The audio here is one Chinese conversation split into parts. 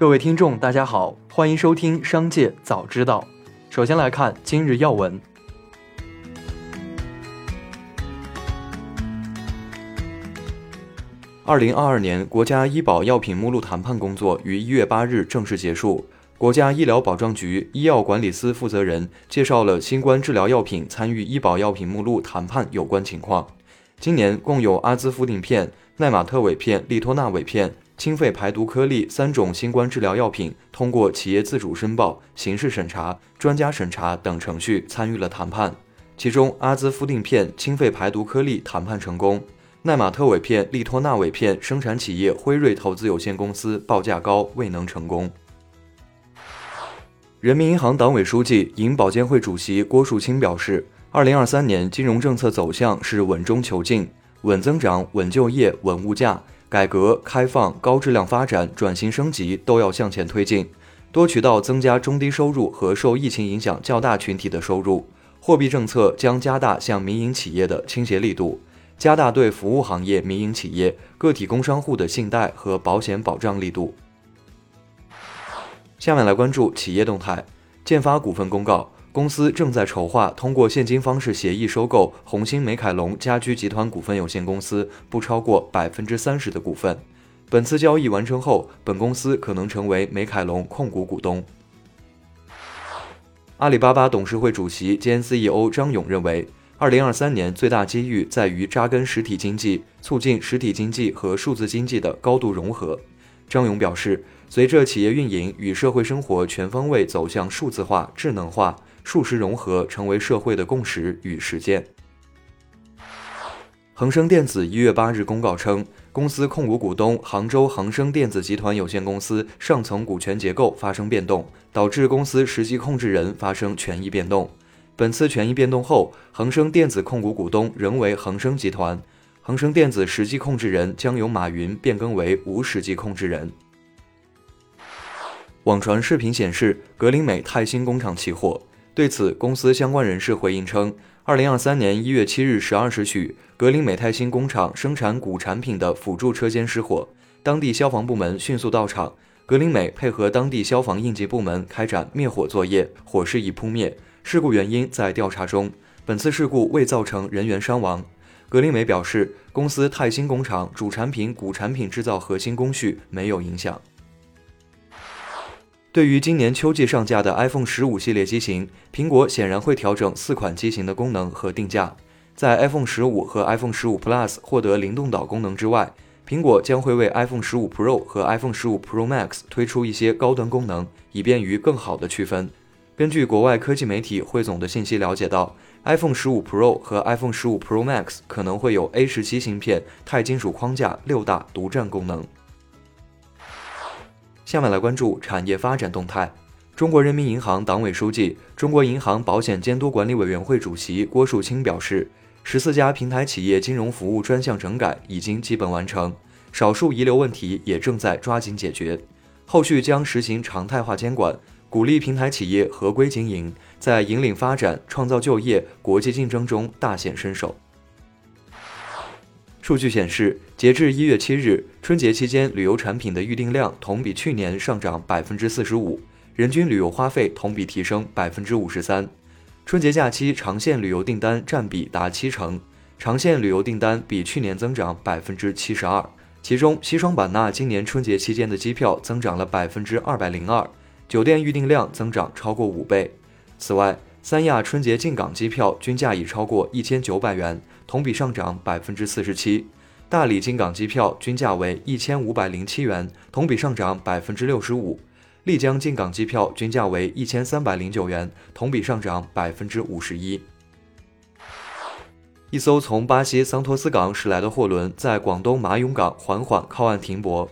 各位听众，大家好，欢迎收听《商界早知道》。首先来看今日要闻。二零二二年国家医保药品目录谈判工作于一月八日正式结束。国家医疗保障局医药管理司负责人介绍了新冠治疗药品参与医保药品目录谈判有关情况。今年共有阿兹夫定片、奈玛特韦片、利托那韦片。清肺排毒颗粒三种新冠治疗药品通过企业自主申报、形式审查、专家审查等程序参与了谈判。其中，阿兹夫定片、清肺排毒颗粒谈判成功，奈玛特韦片、利托那韦片生产企业辉瑞投资有限公司报价高，未能成功。人民银行党委书记、银保监会主席郭树清表示，二零二三年金融政策走向是稳中求进，稳增长、稳就业、稳物价。改革开放、高质量发展、转型升级都要向前推进，多渠道增加中低收入和受疫情影响较大群体的收入。货币政策将加大向民营企业的倾斜力度，加大对服务行业民营企业、个体工商户的信贷和保险保障力度。下面来关注企业动态，建发股份公告。公司正在筹划通过现金方式协议收购红星美凯龙家居集团股份有限公司不超过百分之三十的股份。本次交易完成后，本公司可能成为美凯龙控股股东。阿里巴巴董事会主席兼 CEO 张勇认为，二零二三年最大机遇在于扎根实体经济，促进实体经济和数字经济的高度融合。张勇表示，随着企业运营与社会生活全方位走向数字化、智能化。数实融合成为社会的共识与实践。恒生电子一月八日公告称，公司控股股东杭州恒生电子集团有限公司上层股权结构发生变动，导致公司实际控制人发生权益变动。本次权益变动后，恒生电子控股股东仍为恒生集团，恒生电子实际控制人将由马云变更为无实际控制人。网传视频显示，格林美泰兴工厂起火。对此，公司相关人士回应称，二零二三年一月七日十二时许，格林美泰兴工厂生产钴产品的辅助车间失火，当地消防部门迅速到场，格林美配合当地消防应急部门开展灭火作业，火势已扑灭。事故原因在调查中，本次事故未造成人员伤亡。格林美表示，公司泰兴工厂主产品钴产品制造核心工序没有影响。对于今年秋季上架的 iPhone 十五系列机型，苹果显然会调整四款机型的功能和定价。在 iPhone 十五和 iPhone 十五 Plus 获得灵动岛功能之外，苹果将会为 iPhone 十五 Pro 和 iPhone 十五 Pro Max 推出一些高端功能，以便于更好的区分。根据国外科技媒体汇总的信息了解到，iPhone 十五 Pro 和 iPhone 十五 Pro Max 可能会有 A 十七芯片、钛金属框架六大独占功能。下面来关注产业发展动态。中国人民银行党委书记、中国银行保险监督管理委员会主席郭树清表示，十四家平台企业金融服务专项整改已经基本完成，少数遗留问题也正在抓紧解决。后续将实行常态化监管，鼓励平台企业合规经营，在引领发展、创造就业、国际竞争中大显身手。数据显示，截至一月七日，春节期间旅游产品的预订量同比去年上涨百分之四十五，人均旅游花费同比提升百分之五十三。春节假期长线旅游订单占比达七成，长线旅游订单比去年增长百分之七十二。其中，西双版纳今年春节期间的机票增长了百分之二百零二，酒店预订量增长超过五倍。此外，三亚春节进港机票均价已超过一千九百元，同比上涨百分之四十七；大理进港机票均价为一千五百零七元，同比上涨百分之六十五；丽江进港机票均价为一千三百零九元，同比上涨百分之五十一。一艘从巴西桑托斯港驶来的货轮在广东马涌港缓缓靠岸停泊。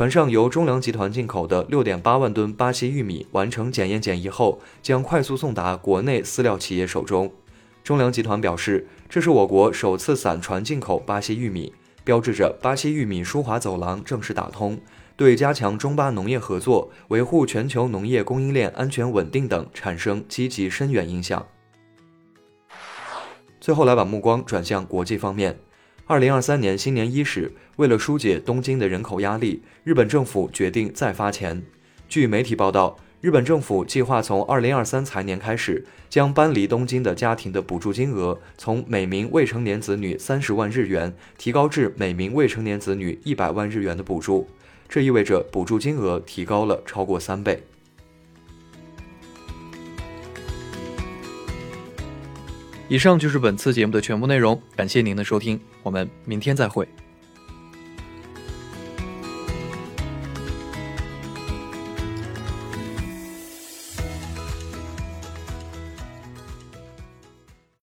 船上由中粮集团进口的六点八万吨巴西玉米完成检验检疫后，将快速送达国内饲料企业手中。中粮集团表示，这是我国首次散船进口巴西玉米，标志着巴西玉米输华走廊正式打通，对加强中巴农业合作、维护全球农业供应链安全稳定等产生积极深远影响。最后来把目光转向国际方面。二零二三年新年伊始，为了疏解东京的人口压力，日本政府决定再发钱。据媒体报道，日本政府计划从2023财年开始，将搬离东京的家庭的补助金额从每名未成年子女30万日元提高至每名未成年子女100万日元的补助，这意味着补助金额提高了超过三倍。以上就是本次节目的全部内容，感谢您的收听，我们明天再会。